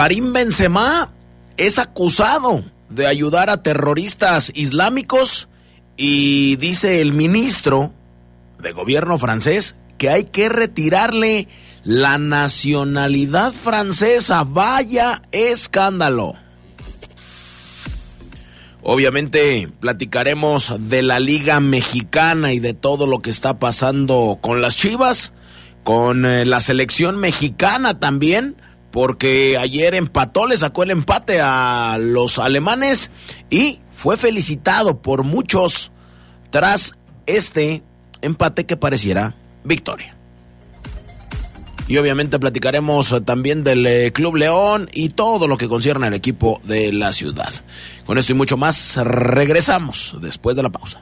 Karim Benzema es acusado de ayudar a terroristas islámicos y dice el ministro de gobierno francés que hay que retirarle la nacionalidad francesa. Vaya escándalo. Obviamente platicaremos de la Liga Mexicana y de todo lo que está pasando con las Chivas, con eh, la selección mexicana también porque ayer empató, le sacó el empate a los alemanes y fue felicitado por muchos tras este empate que pareciera victoria. Y obviamente platicaremos también del eh, Club León y todo lo que concierne al equipo de la ciudad. Con esto y mucho más, regresamos después de la pausa.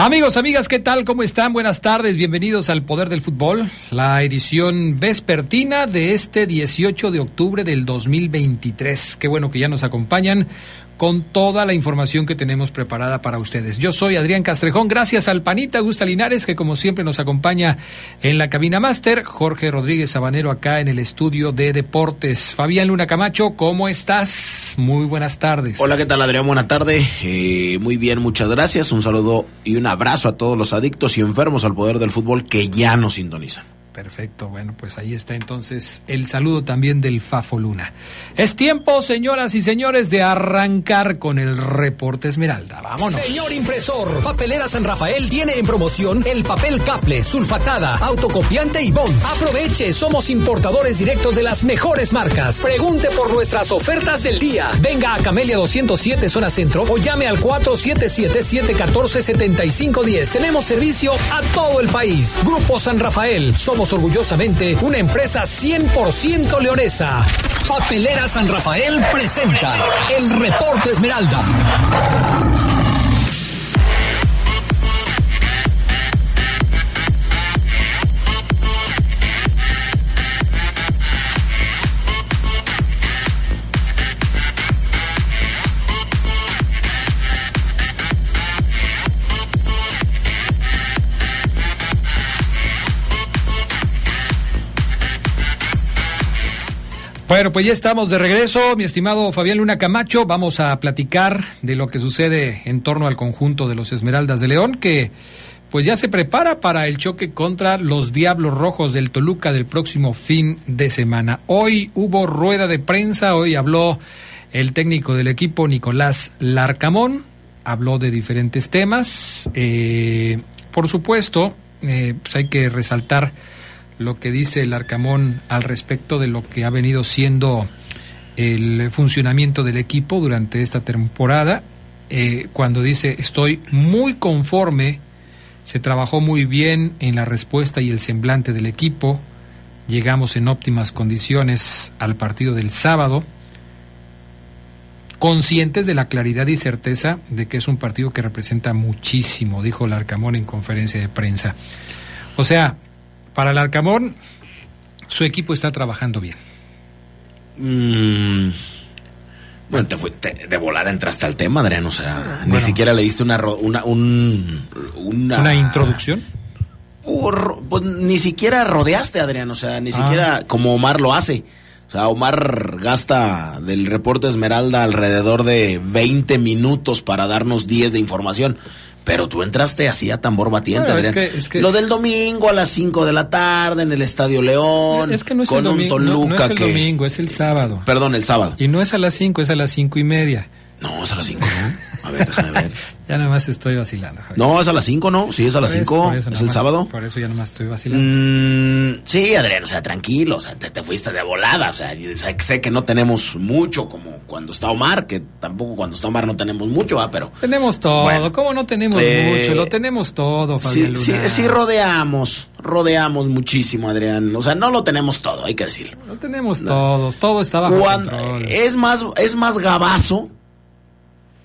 Amigos, amigas, ¿qué tal? ¿Cómo están? Buenas tardes, bienvenidos al Poder del Fútbol, la edición vespertina de este 18 de octubre del 2023. Qué bueno que ya nos acompañan con toda la información que tenemos preparada para ustedes. Yo soy Adrián Castrejón, gracias al Panita Gusta Linares, que como siempre nos acompaña en la cabina máster, Jorge Rodríguez Sabanero acá en el estudio de deportes. Fabián Luna Camacho, ¿cómo estás? Muy buenas tardes. Hola, ¿qué tal Adrián? Buena tarde. Eh, muy bien, muchas gracias. Un saludo y un abrazo a todos los adictos y enfermos al poder del fútbol que ya nos sintonizan. Perfecto, bueno, pues ahí está entonces el saludo también del Fafo Luna. Es tiempo, señoras y señores, de arrancar con el reporte Esmeralda. Vámonos. Señor impresor, Papelera San Rafael tiene en promoción el papel caple, sulfatada, autocopiante y bond. Aproveche, somos importadores directos de las mejores marcas. Pregunte por nuestras ofertas del día. Venga a Camelia 207 zona centro o llame al 477-714-7510. Tenemos servicio a todo el país. Grupo San Rafael, somos orgullosamente una empresa 100% leonesa. Papelera San Rafael presenta el Reporte Esmeralda. Bueno, pues ya estamos de regreso, mi estimado Fabián Luna Camacho. Vamos a platicar de lo que sucede en torno al conjunto de los Esmeraldas de León, que pues ya se prepara para el choque contra los Diablos Rojos del Toluca del próximo fin de semana. Hoy hubo rueda de prensa, hoy habló el técnico del equipo, Nicolás Larcamón, habló de diferentes temas. Eh, por supuesto, eh, pues hay que resaltar lo que dice el Arcamón al respecto de lo que ha venido siendo el funcionamiento del equipo durante esta temporada, eh, cuando dice estoy muy conforme, se trabajó muy bien en la respuesta y el semblante del equipo, llegamos en óptimas condiciones al partido del sábado, conscientes de la claridad y certeza de que es un partido que representa muchísimo, dijo el Arcamón en conferencia de prensa. O sea, para el Arcamón, su equipo está trabajando bien. Mm, bueno, te fue, te, de volada entraste al tema, Adrián. O sea, ni siquiera le diste una, una, un, una, ¿Una introducción. Por, pues, ni siquiera rodeaste, Adrián. O sea, ni ah. siquiera como Omar lo hace. O sea, Omar gasta del reporte Esmeralda alrededor de 20 minutos para darnos 10 de información. Pero tú entraste así a tambor batiente. Lo del domingo a las 5 de la tarde en el Estadio León. Es que no es el domingo. No, es el domingo, es el sábado. Perdón, el sábado. Y no es a las 5, es a las cinco y media. No, es a las 5, ¿no? A ver, déjame ver. Ya nada más estoy vacilando. Javier. No, es a las cinco, ¿no? Sí, es a las Por eso- 5. por eso Es el más- sábado. Por eso ya nada más estoy vacilando. Mm, sí, Adrián, o sea, tranquilo, o sea, te, te fuiste de volada, o sea, sé, que no tenemos mucho como cuando está Omar, que tampoco cuando está Omar no tenemos mucho, ¿va? pero Tenemos todo. Bueno. ¿Cómo no tenemos Eh, mucho? Lo tenemos todo, Fabián sí, Luna. sí rodeamos, rodeamos muchísimo, Adrián, o sea, no lo tenemos todo, hay que decirlo. Lo tenemos todos. Todo Cuando- control. es más, es más gabazo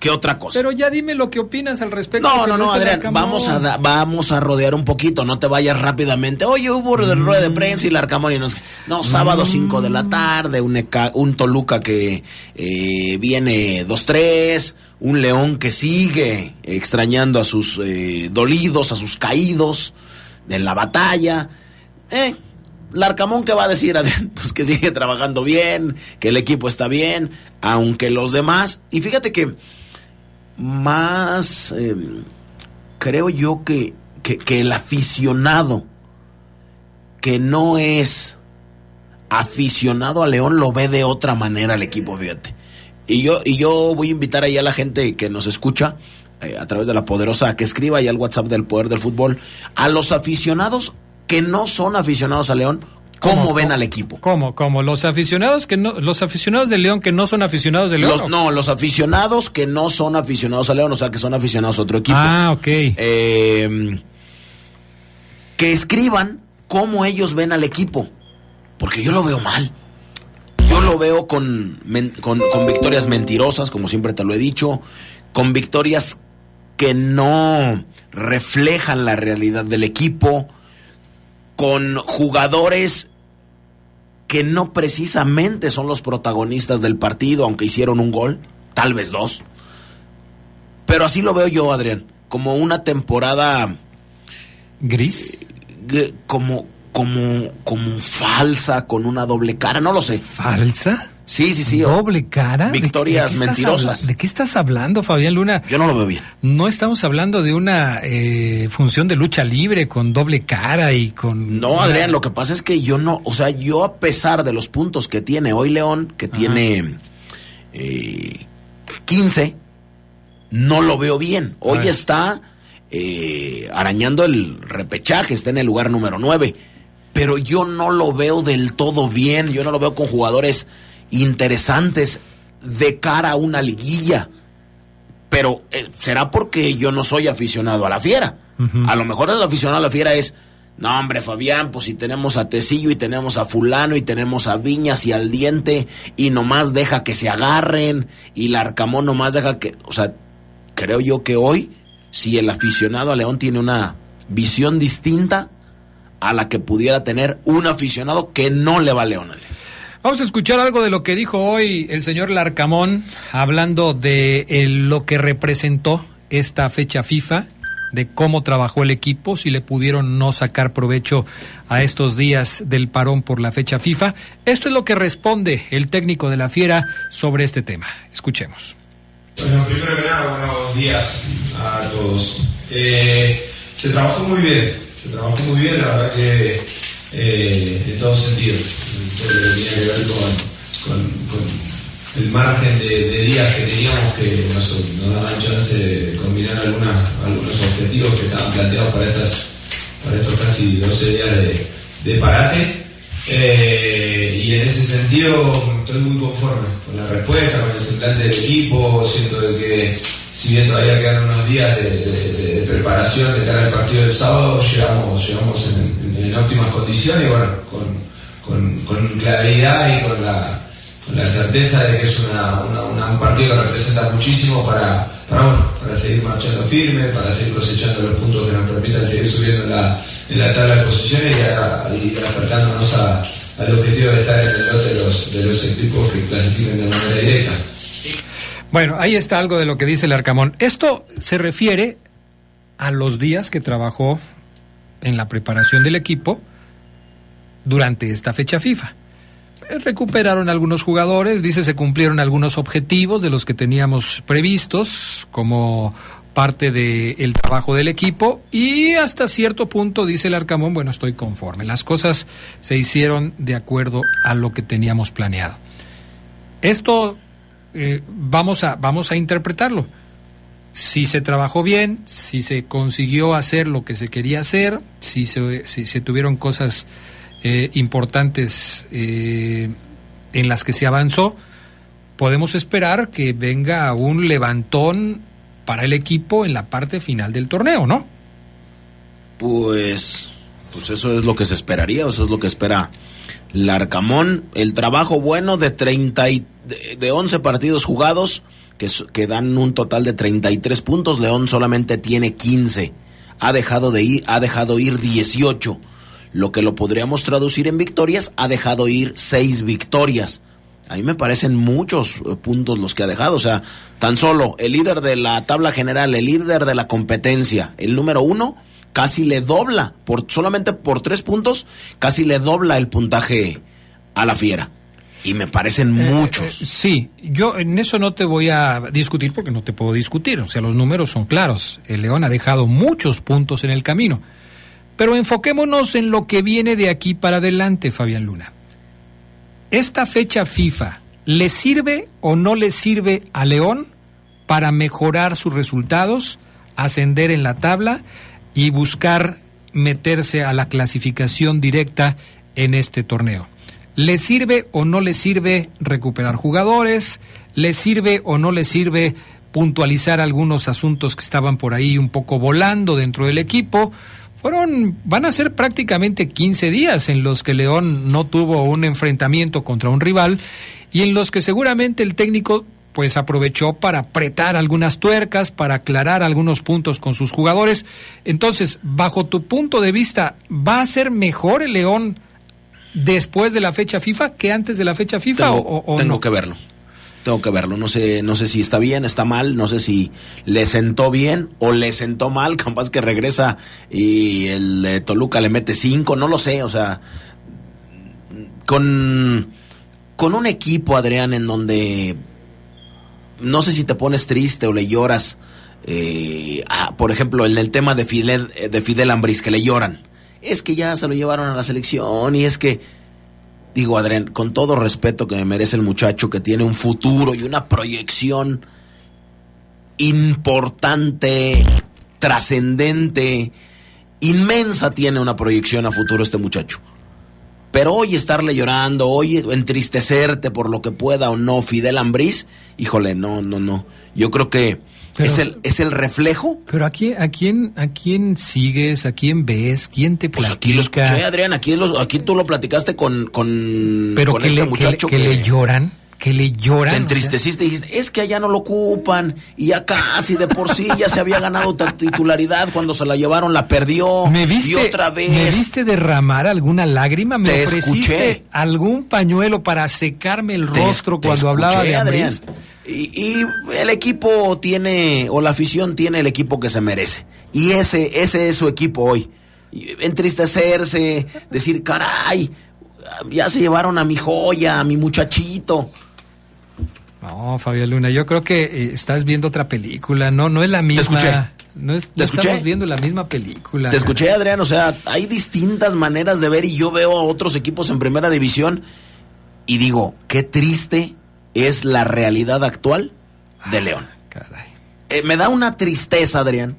que otra cosa. Pero ya dime lo que opinas al respecto. No, no, no, Adrián, vamos a, da- vamos a rodear un poquito, no te vayas rápidamente. Oye, hubo de rueda de prensa y el Arcamón y nos... No, sábado 5 de la tarde, un, Eca- un Toluca que eh, viene 2-3, un León que sigue extrañando a sus eh, dolidos, a sus caídos de la batalla. Eh, Larcamón, ¿qué va a decir, Adrián? Pues que sigue trabajando bien, que el equipo está bien, aunque los demás... Y fíjate que más eh, creo yo que, que, el aficionado que no es aficionado a León lo ve de otra manera al equipo, fíjate. Y yo, y yo voy a invitar ahí a la gente que nos escucha eh, a través de la poderosa que escriba ahí al WhatsApp del Poder del Fútbol a los aficionados que no son aficionados a León, ¿cómo, ¿Cómo? ven al equipo? ¿Cómo? ¿Cómo? Los aficionados que no, los aficionados de León que no son aficionados de León. No, los aficionados que no son aficionados a León, o sea, que son aficionados a otro equipo. Ah, ok. eh, que escriban cómo ellos ven al equipo. Porque yo lo veo mal. Yo lo veo con, con victorias mentirosas, como siempre te lo he dicho, con victorias que no reflejan la realidad del equipo, con jugadores que no precisamente son los protagonistas del partido, aunque hicieron un gol, tal vez dos. Pero así lo veo yo, Adrián, como una temporada Gris. g- como como como falsa con una doble cara, no lo sé. ¿Falsa? Sí, sí, sí. ¿Doble cara? ¿De qué- Victorias de qué estás mentirosas. ¿De qué estás hablando, Fabián Luna? Yo no lo veo bien. No estamos hablando de una eh, función de lucha libre con doble cara y con... No, Adrián, lo que pasa es que yo no, o sea, yo a pesar de los puntos que tiene hoy León, que tiene eh, 15, no lo veo bien. Hoy está eh, arañando el repechaje, está en el lugar número 9, pero yo no lo veo del todo bien, yo no lo veo con jugadores interesantes de cara a una liguilla. Pero eh, será porque yo no soy aficionado a la fiera. A lo mejor el aficionado a la fiera es, no hombre Fabián, pues si tenemos a Tecillo y tenemos a fulano y tenemos a Viñas y al diente y nomás deja que se agarren y el Arcamón nomás deja que, o sea, creo yo que hoy si el aficionado a León tiene una visión distinta a la que pudiera tener un aficionado que no le va a León. Adrián. Vamos a escuchar algo de lo que dijo hoy el señor Larcamón, hablando de el- lo que representó esta fecha FIFA, de cómo trabajó el equipo, si le pudieron no sacar provecho a estos días del parón por la fecha FIFA. Esto es lo que responde el técnico de la Fiera sobre este tema. Escuchemos. Bueno, primero que nada, buenos días a todos. Eh, se trabajó muy bien, se trabajó muy bien, la verdad que eh, en todos sentidos. Todo lo que tenía que ver con, con- el margen de, días que teníamos que nos, nos daban chance de combinar algunos objetivos que estaban planteados para, estas, para estos casi 12 días de, de parate. Eh, y en ese sentido estoy muy conforme con la respuesta, con el semblante del equipo, siento que si bien todavía quedan unos días de, preparación de cara al partido del sábado, llegamos, llegamos en, óptimas condiciones y bueno, con, con- claridad y con la, con la certeza de que es una- un partido que representa muchísimo para, para, para seguir marchando firme, para seguir cosechando los puntos que nos permitan seguir subiendo en la, en la tabla de posiciones y, acercándonos a- al objetivo de estar en el lote de los, de los equipos que clasifiquen de manera directa. Bueno, ahí está algo de lo que dice el Arcamón. Esto se refiere a los días que trabajó en la preparación del equipo durante esta fecha FIFA. Eh, Recuperaron algunos jugadores, dice se cumplieron algunos objetivos de los que teníamos previstos como parte del trabajo del equipo y hasta cierto punto dice el Arcamón, bueno, estoy conforme. Las cosas se hicieron de acuerdo a lo que teníamos planeado. Esto eh, vamos, a, vamos a interpretarlo. Si se trabajó bien, si se consiguió hacer lo que se quería hacer, si se, si se tuvieron cosas eh, importantes eh, en las que se avanzó, podemos esperar que venga un levantón para el equipo en la parte final del torneo, ¿no? Pues, pues eso es lo que se esperaría, eso es lo que espera Larcamón. El trabajo bueno de 30 y, de, de 11 partidos jugados, que, que dan un total de 33 puntos, León solamente tiene 15. Ha dejado de ir, ha dejado ir 18. Lo que lo podríamos traducir en victorias, ha dejado ir 6 victorias. A mí me parecen muchos eh, puntos los que ha dejado. O sea, tan solo el líder de la tabla general, el líder de la competencia, el número uno, casi le dobla, por, solamente por tres puntos, casi le dobla el puntaje a la fiera. Y me parecen muchos. Eh, eh, sí, yo en eso no te voy a discutir porque no te puedo discutir. O sea, los números son claros. El León ha dejado muchos puntos en el camino. Pero enfoquémonos en lo que viene de aquí para adelante, Fabián Luna. ¿Esta fecha FIFA le sirve o no le sirve a León para mejorar sus resultados, ascender en la tabla y buscar meterse a la clasificación directa en este torneo? ¿Le sirve o no le sirve recuperar jugadores? ¿Le sirve o no le sirve puntualizar algunos asuntos que estaban por ahí un poco volando dentro del equipo? fueron, van a ser prácticamente 15 días en los que León no tuvo un enfrentamiento contra un rival y en los que seguramente el técnico pues aprovechó para apretar algunas tuercas, para aclarar algunos puntos con sus jugadores. Entonces, bajo tu punto de vista, ¿va a ser mejor el León después de la fecha FIFA que antes de la fecha FIFA tengo, o, o tengo no? que verlo. Tengo que verlo. No sé, no sé si está bien, está mal, no sé si le sentó bien o le sentó mal. Capaz que regresa y el eh, Toluca le mete cinco, no lo sé. O sea, con, con un equipo, Adrián, en donde no sé si te pones triste o le lloras. Eh, por ejemplo, en el tema de Fidel, de Fidel Ambris, que le lloran. Es que ya se lo llevaron a la selección y es que digo, Adrián, con todo respeto que me merece el muchacho, que tiene un futuro y una proyección importante, trascendente, inmensa tiene una proyección a futuro este muchacho. Pero hoy estarle llorando, hoy entristecerte por lo que pueda o no Fidel Ambriz, híjole, no, no, no. Yo creo que Pero- es, el, es el reflejo. Pero ¿a quién, a, quién, ¿a quién sigues? ¿A quién ves? ¿Quién te Pues platica? aquí lo escuché, Adrián, aquí, los, aquí tú lo platicaste con, con, Pero con que, este le, que, muchacho que le lloran, que le lloran. Te o sea, entristeciste y dijiste, es que allá no lo ocupan y ya casi de por sí ya se había ganado titularidad cuando se la llevaron, la perdió ¿Me viste, y otra vez. ¿Me viste derramar alguna lágrima? ¿Me Te ofreciste escuché. algún pañuelo para secarme el rostro te cuando hablaba escuché, de Adrián. Y, y el equipo tiene, o la afición tiene el equipo que se merece. Y ese, ese es su equipo hoy. Entristecerse, decir, caray, ya se llevaron a mi joya, a mi muchachito. No, Fabián Luna, yo creo que eh, estás viendo otra película, no, no es la misma. escuché. No, es, Te escuché. estamos viendo la misma película. Te escuché, Adrián, o sea, hay distintas maneras de ver y yo veo a otros equipos en primera división y digo, qué triste es la realidad actual de León. Caray. Eh, me da una tristeza, Adrián,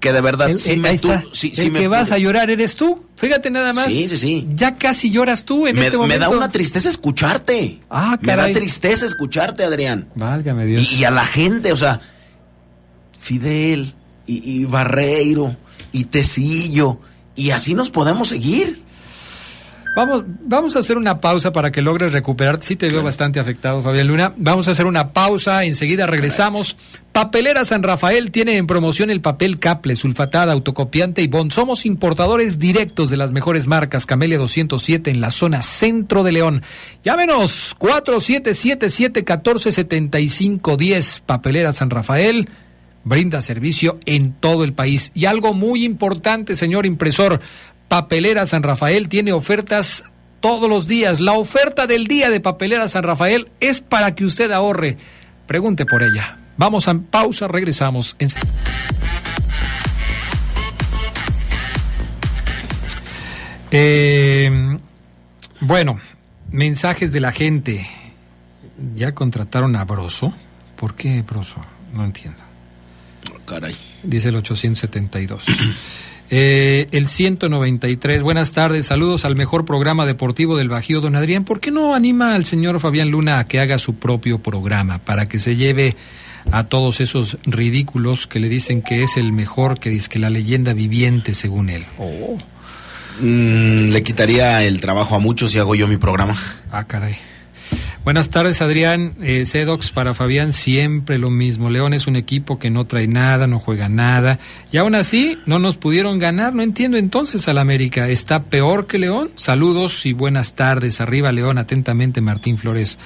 que de verdad, El, me El me que vas a llorar eres tú. Fíjate nada más. Sí, sí, sí. Ya casi lloras tú en me, este me momento. da una tristeza escucharte. Ah, me da caray. tristeza escucharte, Adrián. Válgame Dios. Y, y a la gente, o sea, Fidel y, y Barreiro y Tecillo, y así nos podemos seguir. Vamos, vamos a hacer una pausa para que logres recuperarte. Sí te veo bastante afectado, Fabián Luna. Vamos a hacer una pausa, enseguida regresamos. Papelera San Rafael tiene en promoción el papel Caple, sulfatada, autocopiante y bond. Somos importadores directos de las mejores marcas. Camelia 207 en la zona centro de León. Llámenos 4777-1475-10. Papelera San Rafael brinda servicio en todo el país. Y algo muy importante, señor impresor, Papelera San Rafael tiene ofertas todos los días. La oferta del día de Papelera San Rafael es para que usted ahorre. Pregunte por ella. Vamos a pausa, regresamos. En... Eh, bueno, mensajes de la gente. ya contrataron a Broso. ¿Por qué Broso? No entiendo. Caray. Dice el 872. Eh, el 193, buenas tardes, saludos al mejor programa deportivo del Bajío, don Adrián. ¿Por qué no anima al señor Fabián Luna a que haga su propio programa para que se lleve a todos esos ridículos que le dicen que es el mejor, que dice que la leyenda viviente según él? Oh. Mm, le quitaría el trabajo a muchos si hago yo mi programa. Ah, caray. Buenas tardes, Adrián. Eh, Sedox para Fabián, siempre lo mismo. León es un equipo que no trae nada, no juega nada. Y aún así, no nos pudieron ganar. No entiendo entonces al América. ¿Está peor que León? Saludos y buenas tardes. Arriba, León. Atentamente, Martín Flores.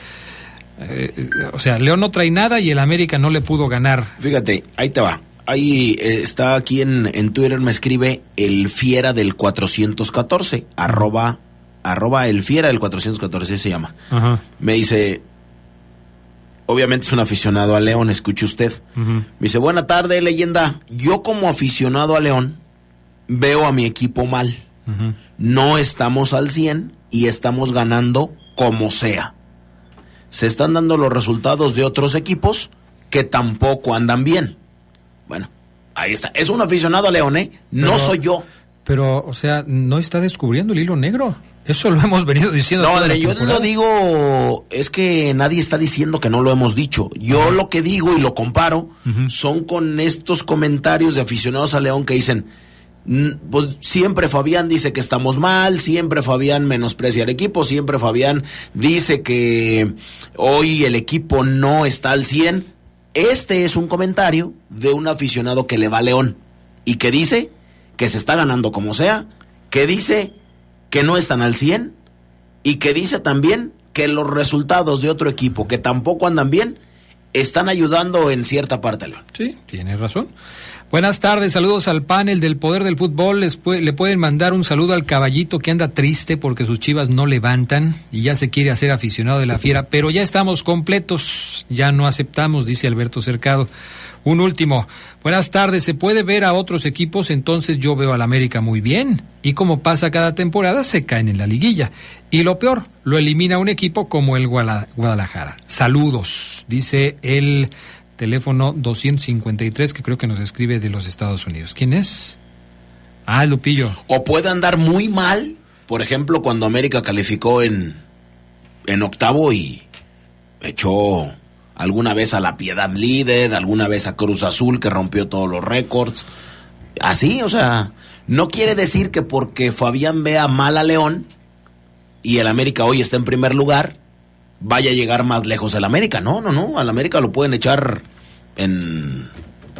Eh, o sea, León no trae nada y el América no le pudo ganar. Fíjate, ahí te va. Ahí eh, está aquí en, en Twitter, me escribe el fiera del 414, arroba arroba el fiera del 414 se llama. Me dice, obviamente es un aficionado a León, escuche usted. Me dice, buena tarde, leyenda. Yo como aficionado a León veo a mi equipo mal. No estamos al 100 y estamos ganando como sea. Se están dando los resultados de otros equipos que tampoco andan bien. Bueno, ahí está. Es un aficionado a León, ¿eh? No soy yo. Pero, o sea, no está descubriendo el hilo negro. Eso lo hemos venido diciendo. No, Adrián, yo lo digo, es que nadie está diciendo que no lo hemos dicho. Yo lo que digo y lo comparo son con estos comentarios de aficionados a León que dicen, pues siempre Fabián dice que estamos mal, siempre Fabián menosprecia al equipo, siempre Fabián dice que hoy el equipo no está al 100. Este es un comentario de un aficionado que le va a León y que dice que se está ganando como sea, que dice que no están al 100 y que dice también que los resultados de otro equipo que tampoco andan bien están ayudando en cierta parte, León. Sí, tienes razón. Buenas tardes, saludos al panel del Poder del Fútbol. Les le pueden mandar un saludo al caballito que anda triste porque sus chivas no levantan y ya se quiere hacer aficionado de la fiera, pero ya estamos completos, ya no aceptamos, dice Alberto Cercado. Un último. Buenas tardes. ¿Se puede ver a otros equipos? Entonces yo veo al América muy bien. Y como pasa cada temporada, se caen en la liguilla. Y lo peor, lo elimina un equipo como el Guadalajara. Saludos, dice el teléfono 253 que creo que nos escribe de los Estados Unidos. ¿Quién es? Ah, Lupillo. O puede andar muy mal, por ejemplo, cuando América calificó en, en octavo y echó alguna vez a la Piedad Líder, alguna vez a Cruz Azul que rompió todos los récords. Así, o sea, no quiere decir que porque Fabián vea mal a León y el América hoy está en primer lugar, vaya a llegar más lejos el América. No, no, no, al América lo pueden echar en,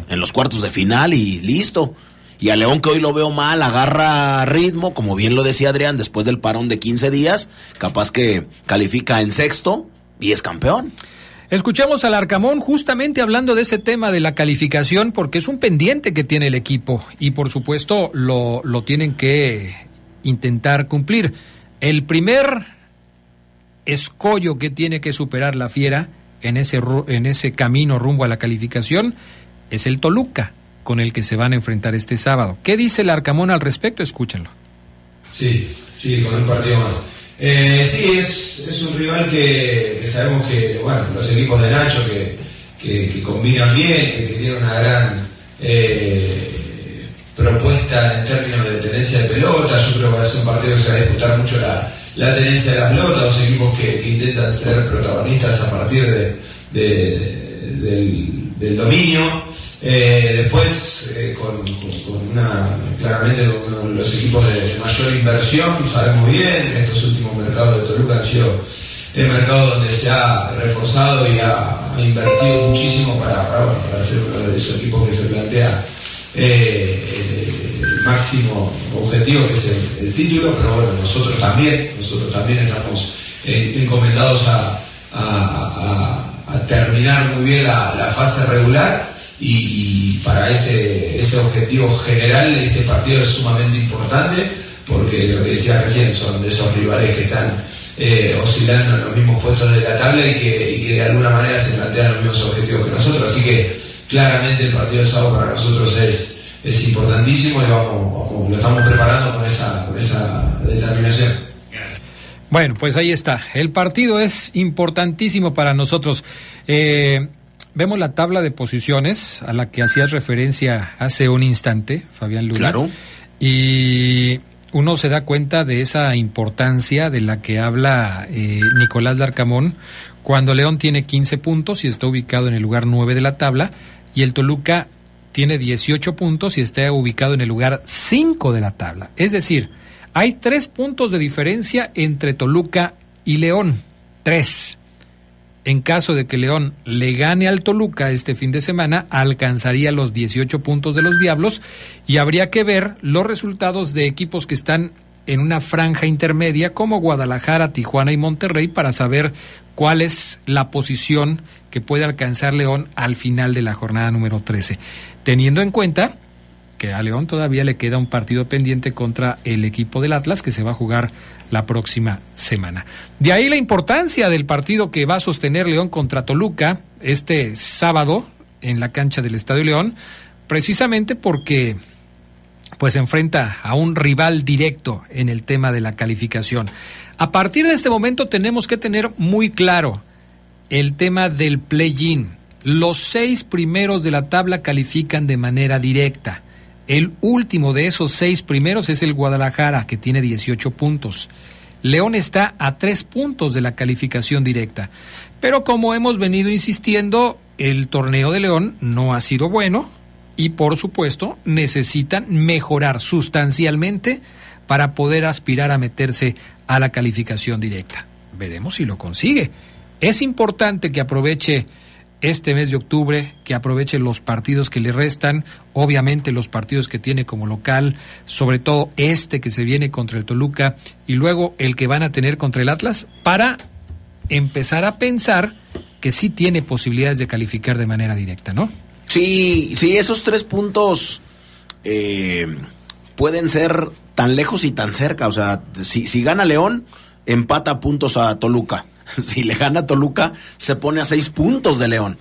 en los cuartos de final y listo. Y a León que hoy lo veo mal, agarra ritmo, como bien lo decía Adrián, después del parón de 15 días, capaz que califica en sexto y es campeón. Escuchemos al Arcamón justamente hablando de ese tema de la calificación, porque es un pendiente que tiene el equipo y por supuesto lo, lo tienen que intentar cumplir. El primer escollo que tiene que superar la fiera en ese, en ese camino rumbo a la calificación es el Toluca, con el que se van a enfrentar este sábado. ¿Qué dice el Arcamón al respecto? Escúchenlo. Sí, sí, con un partido más. Eh, sí, es, es, un rival que, sabemos que, bueno, los equipos de Nacho que, que, combinan bien, que, tienen una gran eh, propuesta en términos de tenencia de pelota. Yo creo que va a ser un partido que se va a disputar mucho la, la tenencia de la pelota, dos equipos que, intentan ser protagonistas a partir de, del, dominio. Eh, después, eh, con, una, claramente con los equipos de mayor inversión, sabemos bien, estos últimos mercados de Toluca han sido el mercado donde se ha reforzado y ha, invertido muchísimo para, para, ser uno de esos equipos que se plantea eh, el máximo objetivo que es el, título, pero bueno, nosotros también, nosotros también estamos encomendados a, terminar muy bien la fase regular y, para ese, ese objetivo general este partido es sumamente importante porque lo que decía recién son de esos rivales que están eh, oscilando en los mismos puestos de la tabla y que, y que de alguna manera se plantean los mismos objetivos que nosotros. Así que claramente el partido de sábado para nosotros es, es importantísimo y vamos, lo estamos preparando con esa, con esa determinación. Bueno, pues ahí está. El partido es importantísimo para nosotros. Eh, vemos la tabla de posiciones a la que hacías referencia hace un instante, Fabián Luna. Claro. Y uno se da cuenta de esa importancia de la que habla eh, Nicolás Larcamón cuando León tiene 15 puntos y está ubicado en el lugar 9 de la tabla y el Toluca tiene 18 puntos y está ubicado en el lugar 5 de la tabla. Es decir, hay tres puntos de diferencia entre Toluca y León. Tres. En caso de que León le gane al Toluca este fin de semana, alcanzaría los 18 puntos de los Diablos y habría que ver los resultados de equipos que están en una franja intermedia como Guadalajara, Tijuana y Monterrey para saber cuál es la posición que puede alcanzar León al final de la jornada número 13. Teniendo en cuenta que a León todavía le queda un partido pendiente contra el equipo del Atlas que se va a jugar la próxima semana. De ahí la importancia del partido que va a sostener León contra Toluca este sábado en la cancha del Estadio León, precisamente porque pues enfrenta a un rival directo en el tema de la calificación. A partir de este momento tenemos que tener muy claro el tema del play-in. Los seis primeros de la tabla califican de manera directa. El último de esos seis primeros es el Guadalajara, que tiene 18 puntos. León está a tres puntos de la calificación directa. Pero como hemos venido insistiendo, el torneo de León no ha sido bueno y por supuesto necesitan mejorar sustancialmente para poder aspirar a meterse a la calificación directa. Veremos si lo consigue. Es importante que aproveche este mes de octubre, que aproveche los partidos que le restan, obviamente los partidos que tiene como local, sobre todo este que se viene contra el Toluca y luego el que van a tener contra el Atlas, para empezar a pensar que sí tiene posibilidades de calificar de manera directa, ¿no? Sí, sí, esos tres puntos eh, pueden ser tan lejos y tan cerca. O sea, si, si gana León, empata puntos a Toluca si le gana Toluca, se pone a seis puntos de León.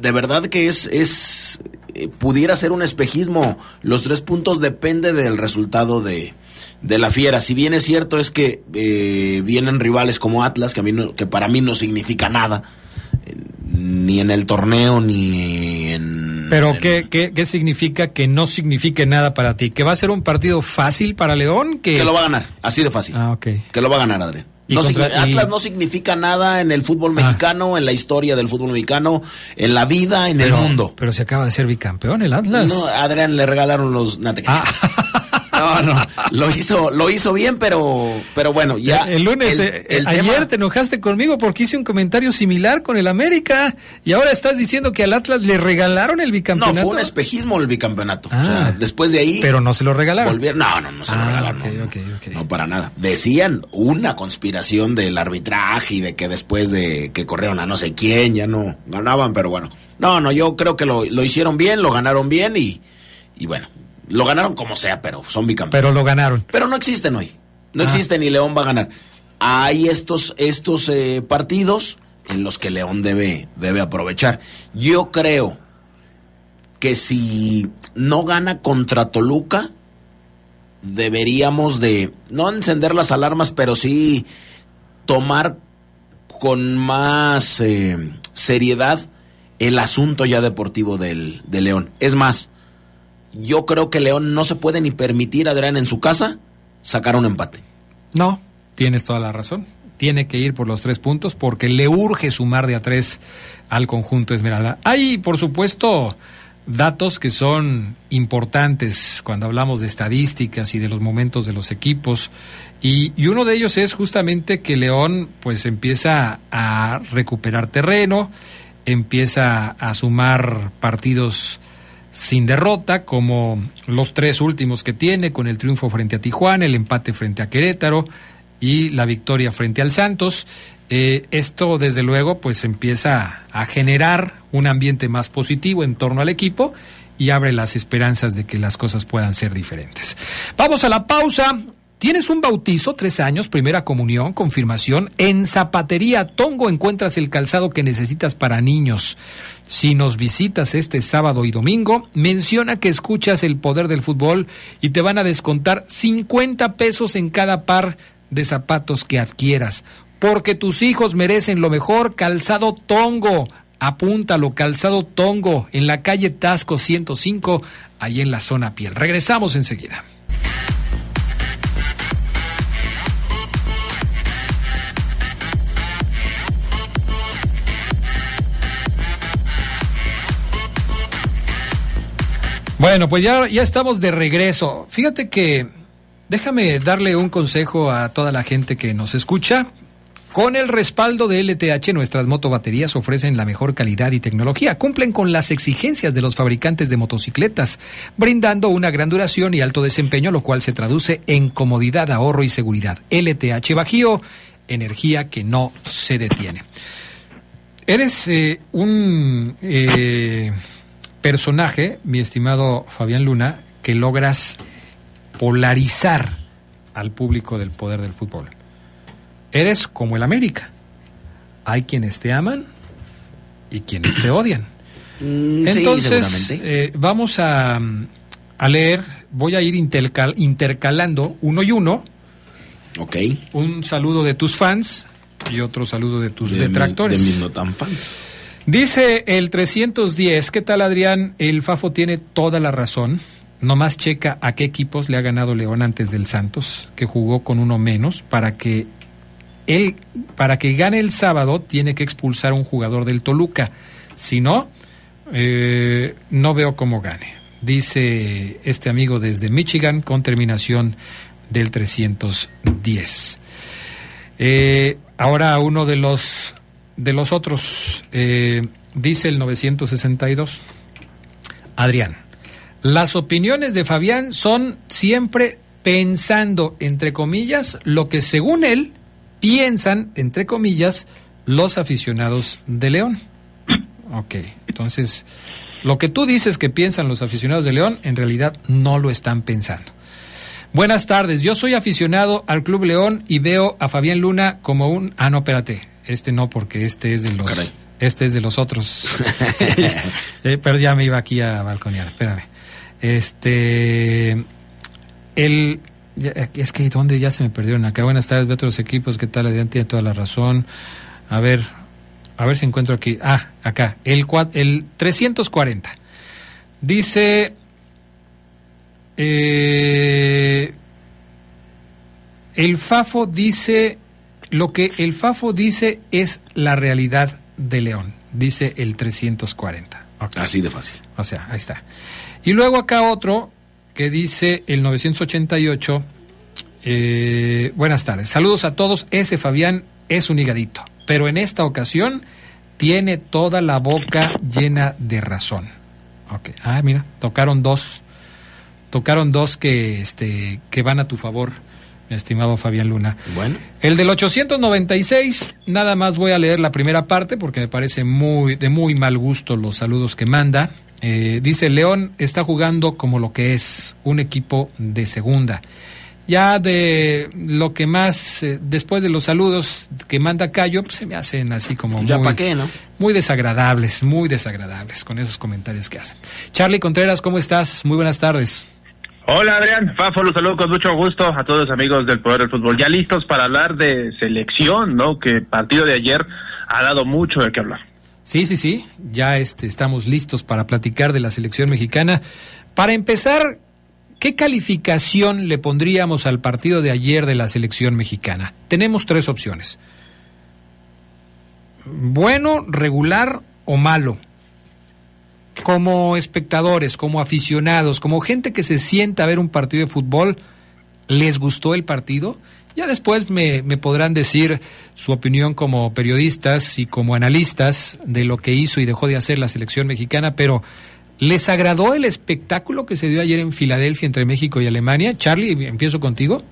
De, verdad que es, es eh, pudiera ser un espejismo. Los tres puntos depende del resultado de, de la fiera. Si bien es cierto es que eh, vienen rivales como Atlas, que, a mí que para mí no significa nada, eh, ni en el torneo, ni en... Pero ¿qué, qué, qué, significa que no signifique nada para ti? ¿Que va a ser un partido fácil para León? Que, que lo va a ganar, así de fácil. Ah, ok. Que lo va a ganar, Adrián. No Atlas no significa nada en el fútbol ah. mexicano, en la historia del fútbol mexicano, en la vida, en el mundo. Pero se acaba de ser bicampeón el Atlas. No, Adrián le regalaron los... No, no, lo hizo, lo hizo bien, pero, pero bueno, ya. El, lunes, ayer te enojaste conmigo porque hice un comentario similar con el América y ahora estás diciendo que al Atlas le regalaron el bicampeonato. No, fue un espejismo el bicampeonato. o sea, ah. después de ahí. Pero no se lo regalaron. no, no, no se lo ah, regalaron. no, no, para nada. Decían una conspiración del arbitraje y de que después de que corrieron a no sé quién ya no ganaban, pero bueno. No, no, yo creo que lo, lo hicieron bien, lo ganaron bien y, y bueno, lo ganaron como sea, pero son bicampeones. Pero lo ganaron. Pero no existen hoy. No ah. existen y León va a ganar. Hay estos, estos eh, partidos en los que León debe, debe aprovechar. Yo creo que si no gana contra Toluca, deberíamos de, no encender las alarmas, pero sí tomar con más eh, seriedad el asunto ya deportivo del, de León. Es más, yo creo que León no se puede ni permitir, Adrián, en su casa, sacar un empate. No, tienes toda la razón. Tiene que ir por los tres puntos porque le urge sumar de a tres al conjunto Esmeralda. Hay, por supuesto, datos que son importantes cuando hablamos de estadísticas y de los momentos de los equipos. Y, y, uno de ellos es justamente que León pues empieza a recuperar terreno, empieza a sumar partidos sin derrota, como los tres últimos que tiene, con el triunfo frente a Tijuana, el empate frente a Querétaro y la victoria frente al Santos. Eh, esto, desde luego, pues empieza a generar un ambiente más positivo en torno al equipo y abre las esperanzas de que las cosas puedan ser diferentes. Vamos a la pausa. ¿Tienes un bautizo, tres años, primera comunión, confirmación? En Zapatería Tongo encuentras el calzado que necesitas para niños. Si nos visitas este sábado y domingo, menciona que escuchas el poder del fútbol y te van a descontar 50 pesos en cada par de zapatos que adquieras. Porque tus hijos merecen lo mejor, calzado tongo. Apúntalo, calzado tongo, en la calle Tasco 105, ahí en la zona piel. Regresamos enseguida. Bueno, pues ya, ya estamos de regreso. Fíjate que déjame darle un consejo a toda la gente que nos escucha. Con el respaldo de LTH, nuestras motobaterías ofrecen la mejor calidad y tecnología. Cumplen con las exigencias de los fabricantes de motocicletas, brindando una gran duración y alto desempeño, lo cual se traduce en comodidad, ahorro y seguridad. LTH Bajío, energía que no se detiene. Eres eh, un eh, personaje, mi estimado Fabián Luna, que logras polarizar al público del poder del fútbol. Eres como el América. Hay quienes te aman y quienes te odian. Mm, Entonces, eh, vamos a, a leer, voy a ir intercal- intercalando uno y uno, ok. un saludo de tus fans y otro saludo de tus De detractores. de mis no tan fans. Dice el 310, ¿qué tal Adrián? El Fafo tiene toda la razón. Nomás checa a qué equipos le ha ganado León antes del Santos, que jugó con uno menos, para que él, para que gane el sábado, tiene que expulsar a un jugador del Toluca. Si no, eh, no veo cómo gane. Dice este amigo desde Michigan con terminación del 310. Eh, ahora uno de los de los otros eh, dice el 962. Adrián, las opiniones de Fabián son siempre pensando entre comillas lo que según él piensan entre comillas los aficionados de León. Ok, entonces lo que tú dices que piensan los aficionados de León en realidad no lo están pensando. Buenas tardes, yo soy aficionado al Club León y veo a Fabián Luna como un... Ah, no, espérate, este no, porque este es de los... Caray. Este es de los otros. Eh, pero ya me iba aquí a balconear, espérame. Este... El... Es que, ¿dónde ya se me perdieron acá? Buenas tardes, veo a los equipos, ¿qué tal? Adrián tiene toda la razón. A ver, a ver si encuentro aquí. Ah, acá, el, el 340. Dice... Eh, el FAFO dice, lo que el FAFO dice es la realidad de León, dice el 340. Ok. Así de fácil. O sea, ahí está. Y luego acá otro que dice el 988. eh, buenas tardes. Saludos a todos. Ese Fabián es un higadito. Pero en esta ocasión tiene toda la boca llena de razón. Ok. Ah, mira, tocaron dos. Tocaron dos que, este, que van a tu favor, estimado Fabián Luna. Bueno. El del 896, nada más voy a leer la primera parte porque me parece muy de muy mal gusto los saludos que manda. Eh, dice León está jugando como lo que es un equipo de segunda. Ya de lo que más eh, después de los saludos que manda Cayo, pues se me hacen así como Ya muy, qué, ¿no? muy desagradables, muy desagradables con esos comentarios que hacen. Charlie Contreras, ¿cómo estás? Muy buenas tardes. Hola Adrián, Fafo, los saludo con mucho gusto a todos los amigos del Poder del Fútbol. Ya listos para hablar de selección, ¿no? Que el partido de ayer ha dado mucho de qué hablar. Sí, sí, sí, ya este, estamos listos para platicar de la selección mexicana. Para empezar, ¿qué calificación le pondríamos al partido de ayer de la selección mexicana? Tenemos tres opciones. Bueno, regular o malo. Como espectadores, como aficionados, como gente que se sienta a ver un partido de fútbol, ¿les gustó el partido? Ya después me, me podrán decir su opinión como periodistas y como analistas de lo que hizo y dejó de hacer la selección mexicana, pero ¿les agradó el espectáculo que se dio ayer en Filadelfia entre México y Alemania? Charlie, empiezo contigo.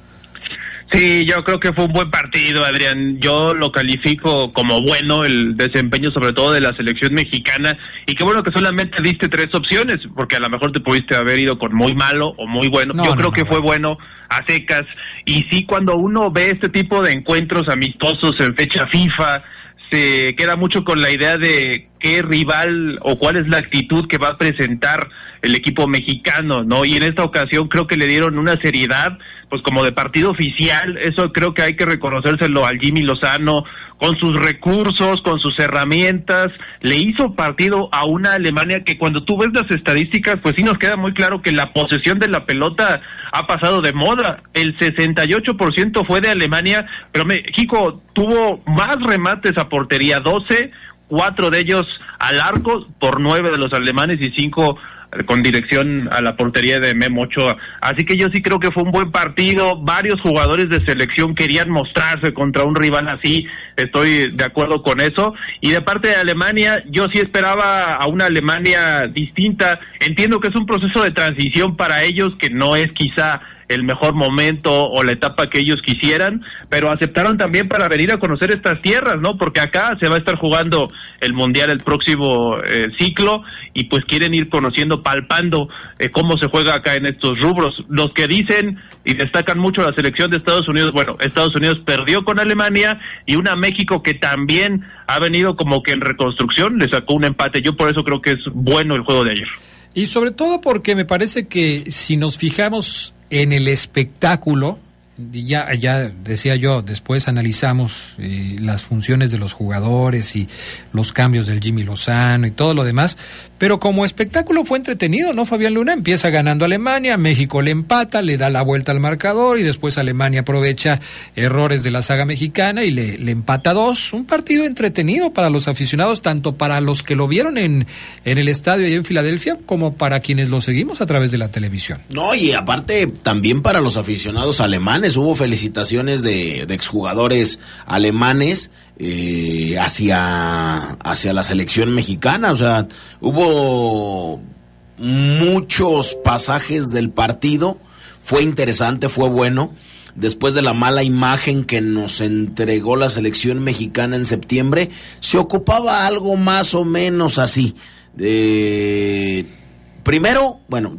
Sí, yo creo que fue un buen partido, Adrián. Yo lo califico como bueno el desempeño, sobre todo de la selección mexicana. Y qué bueno que solamente diste tres opciones, porque a lo mejor te pudiste haber ido con muy malo o muy bueno. No, yo no, creo no, que fue bueno. bueno a secas. Y sí, cuando uno ve este tipo de encuentros amistosos en fecha FIFA, se queda mucho con la idea de qué rival o cuál es la actitud que va a presentar el equipo mexicano, ¿no? Y en esta ocasión creo que le dieron una seriedad, pues como de partido oficial, eso creo que hay que reconocérselo al Jimmy Lozano, con sus recursos, con sus herramientas, le hizo partido a una Alemania que cuando tú ves las estadísticas, pues sí nos queda muy claro que la posesión de la pelota ha pasado de moda. El 68% fue de Alemania, pero México tuvo más remates a portería, 12, cuatro de ellos al arco por nueve de los alemanes y cinco con dirección a la portería de Memo Ochoa. Así que yo sí creo que fue un buen partido. Varios jugadores de selección querían mostrarse contra un rival así. Estoy de acuerdo con eso. Y de parte de Alemania, yo sí esperaba a una Alemania distinta. Entiendo que es un proceso de transición para ellos que no es quizá el mejor momento o la etapa que ellos quisieran, pero aceptaron también para venir a conocer estas tierras, ¿no? Porque acá se va a estar jugando el Mundial el próximo eh, ciclo y pues quieren ir conociendo, palpando eh, cómo se juega acá en estos rubros. Los que dicen y destacan mucho la selección de Estados Unidos, bueno, Estados Unidos perdió con Alemania y una México que también ha venido como que en reconstrucción, le sacó un empate. Yo por eso creo que es bueno el juego de ayer. Y sobre todo porque me parece que si nos fijamos en el espectáculo, ya, ya decía yo, después analizamos eh, las funciones de los jugadores y los cambios del Jimmy Lozano y todo lo demás, pero como espectáculo fue entretenido, ¿no? Fabián Luna empieza ganando Alemania, México le empata, le da la vuelta al marcador y después Alemania aprovecha errores de la saga mexicana y le, le empata dos. Un partido entretenido para los aficionados, tanto para los que lo vieron en, en el estadio allá en Filadelfia como para quienes lo seguimos a través de la televisión. No, y aparte también para los aficionados alemanes, hubo felicitaciones de, de exjugadores alemanes eh, hacia, hacia la selección mexicana. O sea, hubo muchos pasajes del partido. Fue interesante, fue bueno. Después de la mala imagen que nos entregó la selección mexicana en septiembre, se ocupaba algo más o menos así. De, primero, bueno,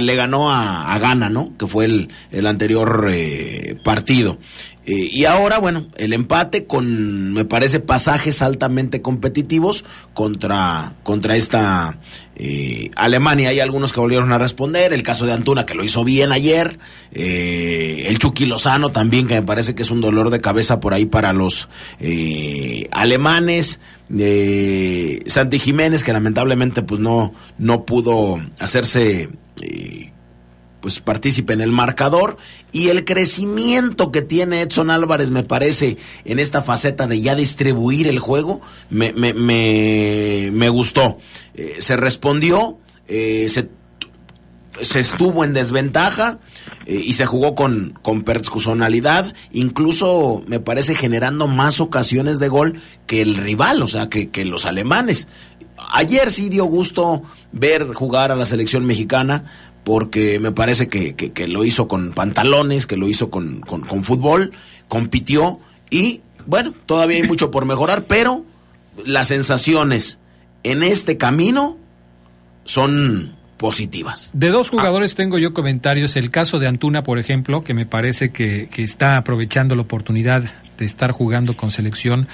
le ganó a, a Ghana, ¿no? Que fue el, el anterior eh, partido. Eh, y ahora, bueno, el empate con, me parece, pasajes altamente competitivos contra, contra esta eh, Alemania. Hay algunos que volvieron a responder. El caso de Antuna, que lo hizo bien ayer. Eh, el Chucky Lozano también, que me parece que es un dolor de cabeza por ahí para los alemanes. Santi Jiménez, que lamentablemente pues no, no pudo hacerse pues participe en el marcador. Y el crecimiento que tiene Edson Álvarez me parece en esta faceta de ya distribuir el juego me, me, me, gustó. Eh, se respondió eh, se, se, estuvo en desventaja eh, y se jugó con, con personalidad incluso me parece generando más ocasiones de gol que el rival o sea que, que los alemanes ayer sí dio gusto ver jugar a la selección mexicana porque me parece que, que, lo hizo con pantalones, que lo hizo con, con, fútbol, compitió y bueno, todavía hay mucho por mejorar, pero las sensaciones en este camino son positivas. De dos jugadores tengo yo comentarios. El caso de Antuna, por ejemplo, que me parece que, que está aprovechando la oportunidad de estar jugando con selección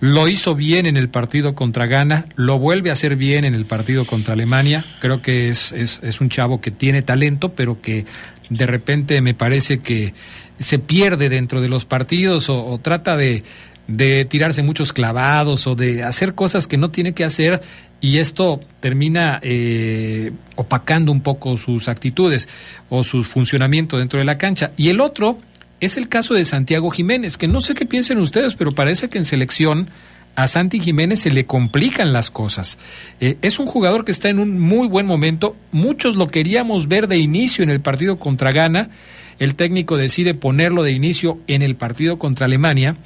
lo hizo bien en el partido contra Ghana, lo vuelve a hacer bien en el partido contra Alemania. Creo que es, es, un chavo que tiene talento, pero que de repente me parece que se pierde dentro de los partidos o, trata de, de tirarse muchos clavados o de hacer cosas que no tiene que hacer y esto termina eh, opacando un poco sus actitudes o su funcionamiento dentro de la cancha. Y el otro es el caso de Santiago Jiménez, que no sé qué piensen ustedes, pero parece que en selección a Santi Jiménez se le complican las cosas. Eh, es un jugador que está en un muy buen momento. Muchos lo queríamos ver de inicio en el partido contra Ghana. El técnico decide ponerlo de inicio en el partido contra Alemania.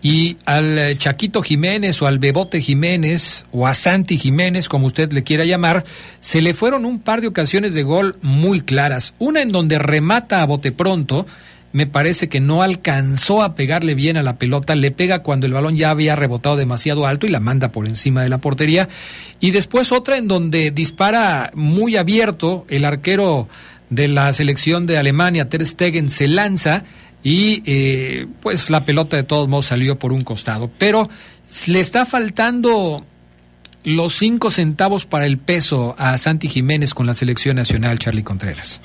Y al eh, Chaquito Jiménez o al Bebote Jiménez o a Santi Jiménez, como usted le quiera llamar, se le fueron un par de ocasiones de gol muy claras. Una en donde remata a bote pronto me parece que no alcanzó a pegarle bien a la pelota, le pega cuando el balón ya había rebotado demasiado alto y la manda por encima de la portería. Y después otra en donde dispara muy abierto el arquero de la selección de Alemania, Ter Stegen, se lanza y eh, pues la pelota de todos modos salió por un costado. Pero le está faltando los cinco centavos para el peso a Santi Jiménez con la selección nacional, Charlie Contreras.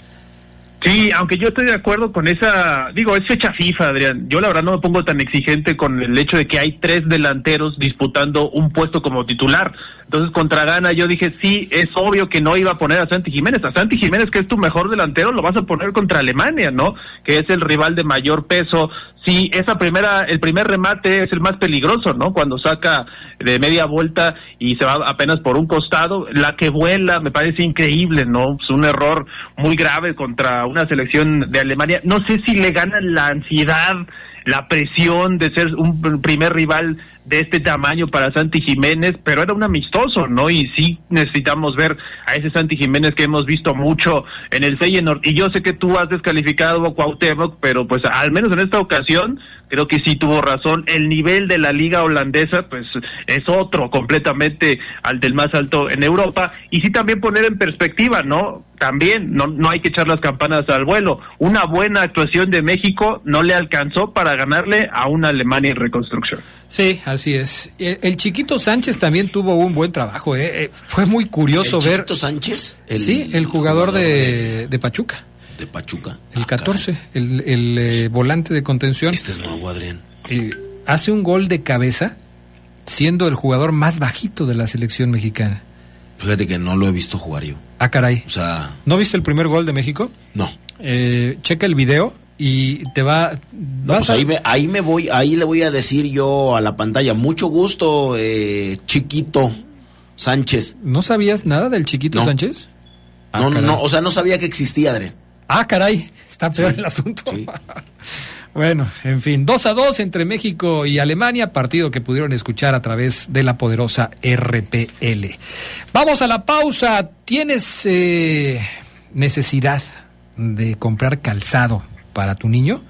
Sí, aunque yo estoy de acuerdo con esa, digo, es fecha FIFA, Adrián. Yo la verdad no me pongo tan exigente con el hecho de que hay tres delanteros disputando un puesto como titular. Entonces contra Gana yo dije, sí, es obvio que no iba a poner a Santi Jiménez. A Santi Jiménez, que es tu mejor delantero, lo vas a poner contra Alemania, ¿no? Que es el rival de mayor peso. Sí, esa primera, el primer remate es el más peligroso, ¿no? Cuando saca de media vuelta y se va apenas por un costado. La que vuela me parece increíble, ¿no? Es un error muy grave contra una selección de Alemania. No sé si le ganan la ansiedad, la presión de ser un primer rival de este tamaño para Santi Jiménez, pero era un amistoso, ¿no? Y sí necesitamos ver a ese Santi Jiménez que hemos visto mucho en el Feyenoord. Y yo sé que tú has descalificado a Cuauhtémoc, pero pues al menos en esta ocasión creo que sí tuvo razón. El nivel de la liga holandesa, pues es otro completamente al del más alto en Europa. Y sí también poner en perspectiva, ¿no? También no, no hay que echar las campanas al vuelo. Una buena actuación de México no le alcanzó para ganarle a una Alemania en reconstrucción. Sí, así es. El, chiquito Sánchez también tuvo un buen trabajo. ¿eh? eh fue muy curioso ¿El ver. Chiquito Sánchez? sí, el, jugador, de, de Pachuca de Pachuca. El 14, ah, el, el eh, volante de contención. Este es nuevo, Adrián. Eh, hace un gol de cabeza, siendo el jugador más bajito de la selección mexicana. Fíjate que no lo he visto jugar yo. Ah, caray. O sea. ¿No viste el primer gol de México? No. Eh, checa el video y te va. Pues ahí, me, ahí me voy, ahí le voy a decir yo a la pantalla. Mucho gusto, chiquito Sánchez. ¿No sabías nada del chiquito Sánchez? no, ah, no, o sea, no sabía que existía, Adrián. Ah, caray, está peor el asunto. bueno, en fin, 2 a 2 entre México y Alemania, partido que pudieron escuchar a través de la poderosa RPL. Vamos a la pausa. ¿Tienes eh, necesidad de comprar calzado para tu niño?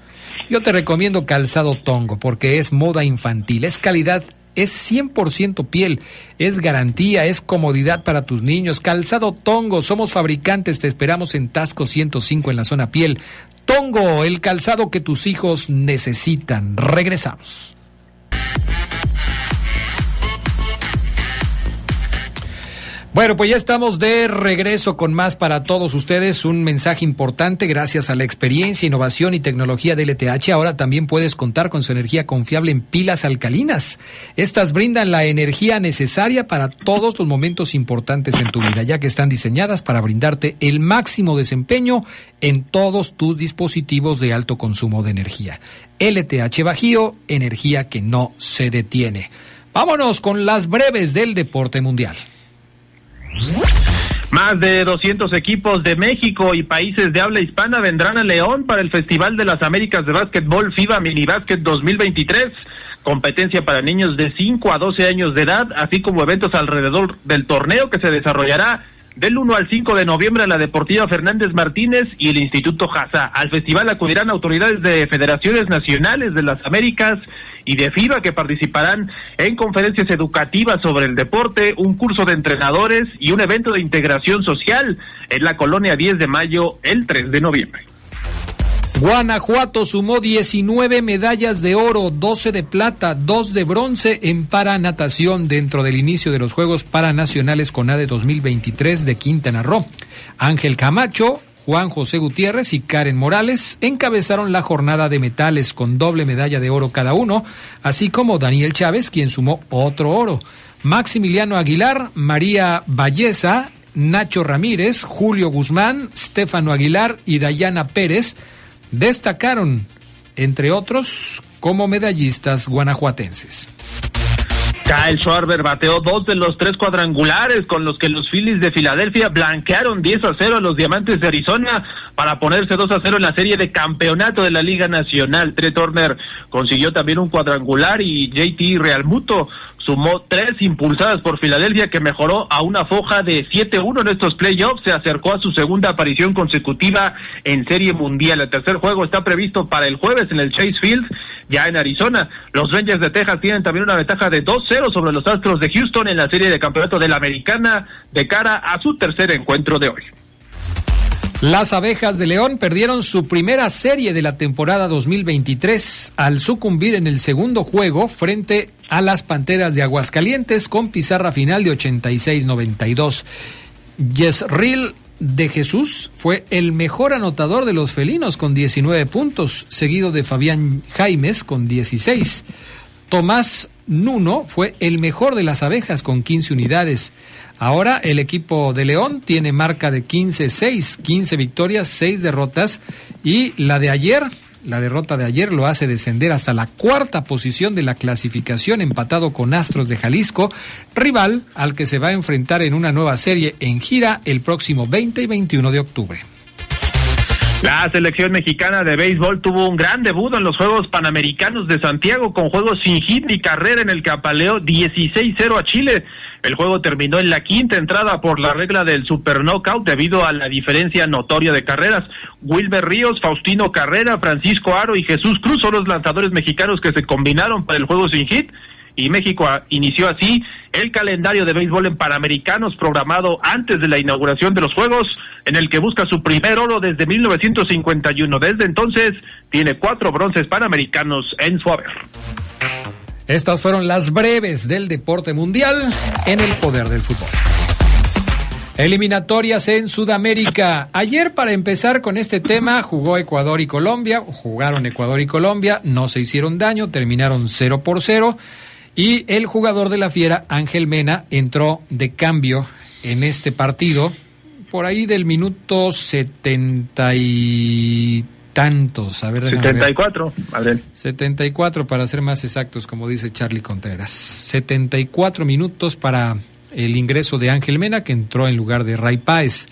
Yo te recomiendo calzado tongo porque es moda infantil, es calidad es 100% piel, es garantía, es comodidad para tus niños. Calzado Tongo, somos fabricantes, te esperamos en Tasco 105 en la zona piel. Tongo, el calzado que tus hijos necesitan. Regresamos. Bueno, pues ya estamos de regreso con más para todos ustedes. Un mensaje importante, gracias a la experiencia, innovación y tecnología de LTH, ahora también puedes contar con su energía confiable en pilas alcalinas. Estas brindan la energía necesaria para todos los momentos importantes en tu vida, ya que están diseñadas para brindarte el máximo desempeño en todos tus dispositivos de alto consumo de energía. LTH Bajío, energía que no se detiene. Vámonos con las breves del deporte mundial. Más de 200 equipos de México y países de habla hispana vendrán a León para el Festival de las Américas de Básquetbol FIBA Mini Basket 2023 competencia para niños de 5 a 12 años de edad, así como eventos alrededor del torneo que se desarrollará del 1 al 5 de noviembre en la Deportiva Fernández Martínez y el Instituto Jaza. Al festival acudirán autoridades de federaciones nacionales de las Américas y de FIBA que participarán en conferencias educativas sobre el deporte, un curso de entrenadores y un evento de integración social en la colonia 10 de mayo el 3 de noviembre. Guanajuato sumó 19 medallas de oro, 12 de plata, 2 de bronce en paranatación dentro del inicio de los Juegos Paranacionales CONADE 2023 de Quintana Roo. Ángel Camacho, Juan José Gutiérrez y Karen Morales encabezaron la jornada de metales con doble medalla de oro cada uno, así como Daniel Chávez, quien sumó otro oro. Maximiliano Aguilar, María Valleza, Nacho Ramírez, Julio Guzmán, Stefano Aguilar y Dayana Pérez destacaron, entre otros, como medallistas guanajuatenses. Kyle Schwarber bateó dos de los tres cuadrangulares con los que los Phillies de Filadelfia blanquearon 10 a 0 a los Diamantes de Arizona para ponerse 2 a 0 en la serie de campeonato de la Liga Nacional. Trey Turner consiguió también un cuadrangular y JT Realmuto sumó tres impulsadas por Filadelfia que mejoró a una foja de 7-1 en estos playoffs, se acercó a su segunda aparición consecutiva en Serie Mundial. El tercer juego está previsto para el jueves en el Chase Field, ya en Arizona. Los Rangers de Texas tienen también una ventaja de 2-0 sobre los Astros de Houston en la serie de campeonato de la Americana de cara a su tercer encuentro de hoy. Las abejas de León perdieron su primera serie de la temporada 2023 al sucumbir en el segundo juego frente a las Panteras de Aguascalientes con pizarra final de 86-92. Yesril de Jesús fue el mejor anotador de los felinos con 19 puntos, seguido de Fabián Jaimes con 16. Tomás Nuno fue el mejor de las abejas con 15 unidades. Ahora el equipo de León tiene marca de 15-6, 15 victorias, 6 derrotas y la de ayer, la derrota de ayer lo hace descender hasta la cuarta posición de la clasificación empatado con Astros de Jalisco, rival al que se va a enfrentar en una nueva serie en gira el próximo 20 y 21 de octubre. La selección mexicana de béisbol tuvo un gran debut en los Juegos Panamericanos de Santiago con juegos sin hit ni carrera en el que apaleó 16-0 a Chile. El juego terminó en la quinta entrada por la regla del Super Knockout debido a la diferencia notoria de carreras. Wilber Ríos, Faustino Carrera, Francisco Aro y Jesús Cruz son los lanzadores mexicanos que se combinaron para el juego sin hit y México inició así el calendario de béisbol en Panamericanos programado antes de la inauguración de los Juegos, en el que busca su primer oro desde 1951. Desde entonces tiene cuatro bronces panamericanos en su haber. Estas fueron las breves del deporte mundial en el poder del fútbol. Eliminatorias en Sudamérica. Ayer para empezar con este tema jugó Ecuador y Colombia, jugaron Ecuador y Colombia, no se hicieron daño, terminaron 0 por 0 y el jugador de la Fiera, Ángel Mena, entró de cambio en este partido por ahí del minuto 70 y tantos. A ver, 74, ver. 74 para ser más exactos, como dice Charlie Contreras. 74 minutos para el ingreso de Ángel Mena, que entró en lugar de Ray Páez.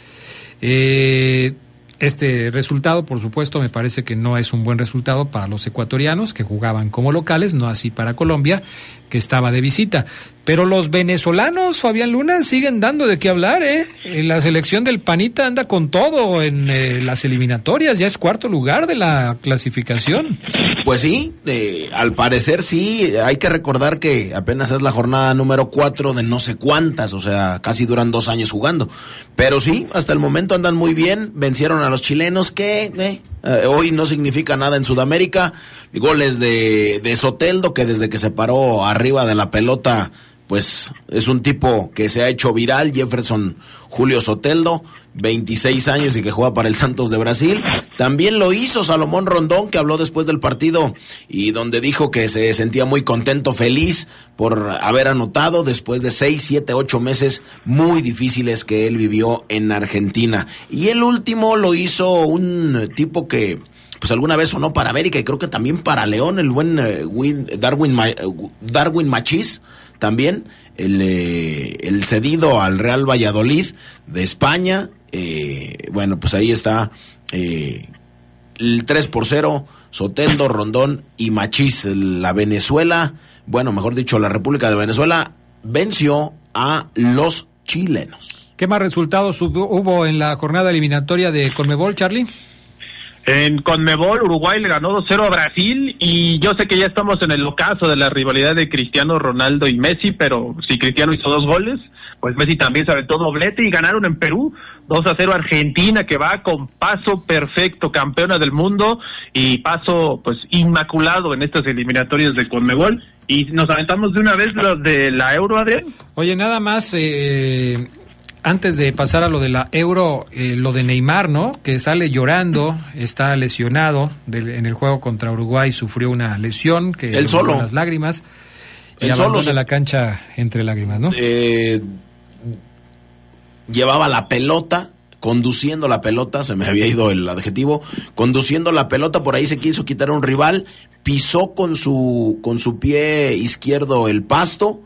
Eh, este resultado, por supuesto, me parece que no es un buen resultado para los ecuatorianos que jugaban como locales, no así para Colombia, que estaba de visita. Pero los venezolanos, Fabián Luna, siguen dando de qué hablar, ¿eh? La selección del Panita anda con todo en eh, las eliminatorias, ya es cuarto lugar de la clasificación. Pues sí, al parecer sí, hay que recordar que apenas es la jornada número cuatro de no sé cuántas, o sea, casi duran dos años jugando. Pero sí, hasta el momento andan muy bien, vencieron a los chilenos que eh, eh, hoy no significa nada en Sudamérica. Goles de, de Soteldo, que desde que se paró arriba de la pelota pues es un tipo que se ha hecho viral, Jefferson Julio Soteldo, 26 años y que juega para el Santos de Brasil. También lo hizo Salomón Rondón, que habló después del partido y donde dijo que se sentía muy contento, feliz por haber anotado después de 6, 7, 8 meses muy difíciles que él vivió en Argentina. Y el último lo hizo un tipo que pues alguna vez sonó para América y creo que también para León, el buen eh, Darwin, Darwin Machís también el, eh, el cedido al Real Valladolid de España. Eh, bueno, pues ahí está eh, el 3 por 0, Soteldo, Rondón y Machís. La Venezuela, bueno, mejor dicho, la República de Venezuela venció a los chilenos. ¿Qué más resultados hubo en la jornada eliminatoria de Conmebol, Charlie? En Conmebol, Uruguay le ganó 2-0 a Brasil y yo sé que ya estamos en el ocaso de la rivalidad de Cristiano Ronaldo y Messi, pero si Cristiano hizo dos goles, pues Messi también sabe todo doblete y ganaron en Perú 2 a 0 Argentina que va con paso perfecto, campeona del mundo y paso pues inmaculado en estas eliminatorias de Conmebol y nos aventamos de una vez los de la Euro, Adrián. Oye, nada más eh, antes de pasar a lo de la Euro, eh, lo de Neymar, ¿no? Que sale llorando, está lesionado en el juego contra Uruguay, sufrió una lesión que Él solo. las lágrimas y Él solo la cancha entre lágrimas, ¿no? Eh, llevaba la pelota, conduciendo la pelota, se me había ido el adjetivo, conduciendo la pelota, por ahí se quiso quitar a un rival, pisó con su, con su pie izquierdo el pasto,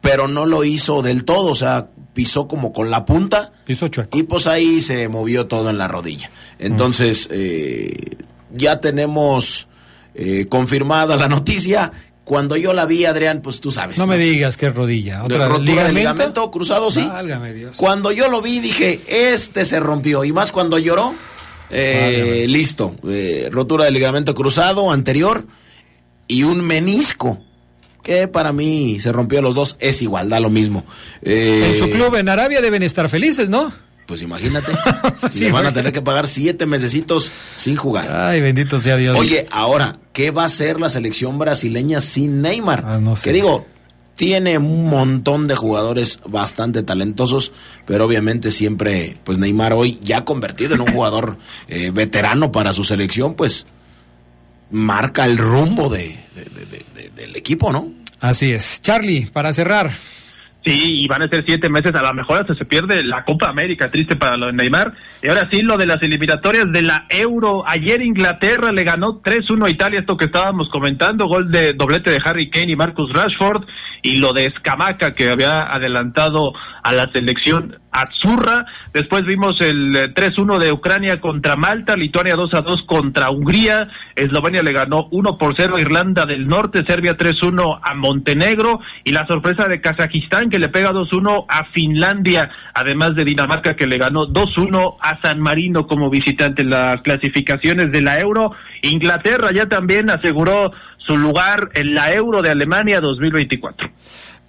pero no lo hizo del todo, o sea, pisó como con la punta. Pisó Y pues ahí se movió todo en la rodilla. Entonces, eh, ya tenemos eh, confirmada la noticia. Cuando yo la vi, Adrián, pues tú sabes. No, me digas que es rodilla. ¿Otra rotura de ligamento cruzado, sí. Dios. Cuando yo lo vi, dije, este se rompió. Y más cuando lloró, eh, listo. Eh, rotura de ligamento cruzado anterior y un menisco que para mí se rompió los dos, es igual, da lo mismo. en su club en Arabia deben estar felices, ¿no? Pues imagínate, sí, le van a tener que pagar siete mesecitos sin jugar. Ay, bendito sea Dios. Oye, ahora, ¿qué va a hacer la selección brasileña sin Neymar? Ah, no sé. Que digo, tiene un montón de jugadores bastante talentosos, pero obviamente siempre, pues Neymar hoy ya convertido en un jugador eh, veterano para su selección, pues marca el rumbo de, del equipo, ¿no? Así es. Charlie, para cerrar. Sí, y van a ser siete meses, a lo mejor hasta se pierde la Copa América, triste para lo de Neymar. Y ahora sí, lo de las eliminatorias de la Euro. Ayer Inglaterra le ganó 3-1 a Italia, esto que estábamos comentando, gol de doblete de Harry Kane y Marcus Rashford y lo de Escamaca que había adelantado a la selección Azurra. Después vimos el 3-1 de Ucrania contra Malta, Lituania 2-2 contra Hungría, Eslovenia le ganó 1 por 0 a Irlanda del Norte, Serbia 3-1 a Montenegro y la sorpresa de Kazajistán que le pega 2-1 a Finlandia, además de Dinamarca que le ganó 2-1 a San Marino como visitante en las clasificaciones de la Euro. Inglaterra ya también aseguró su lugar en la Euro de Alemania 2024.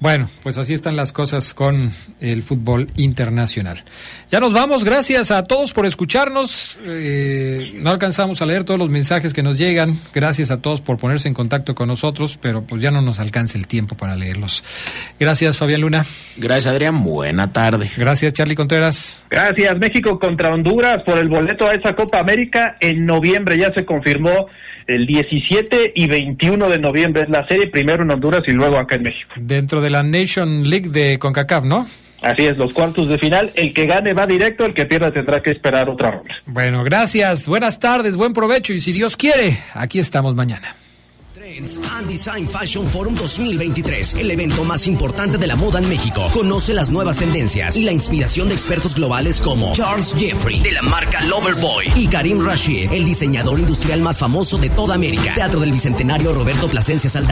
Bueno, pues así están las cosas con el fútbol internacional. Ya nos vamos, gracias a todos por escucharnos. Eh, no alcanzamos a leer todos los mensajes que nos llegan. Gracias a todos por ponerse en contacto con nosotros, pero pues ya no nos alcanza el tiempo para leerlos. Gracias, Fabián Luna. Gracias, Adrián. Buena tarde. Gracias, Charlie Contreras. Gracias, México contra Honduras por el boleto a esa Copa América. En noviembre ya se confirmó el 17 y 21 de noviembre es la serie, primero en Honduras y luego acá en México. Dentro de la Nation League de CONCACAF, ¿no? Así es, los cuartos de final. El que gane va directo, el que pierda tendrá que esperar otra ronda. Bueno, gracias, buenas tardes, buen provecho y si Dios quiere, aquí estamos mañana. And Design Fashion Forum 2023, el evento más importante de la moda en México. Conoce las nuevas tendencias y la inspiración de expertos globales como Charles Jeffrey, de la marca Loverboy, y Karim Rashid, el diseñador industrial más famoso de toda América. Teatro del Bicentenario Roberto Plasencia Saldana.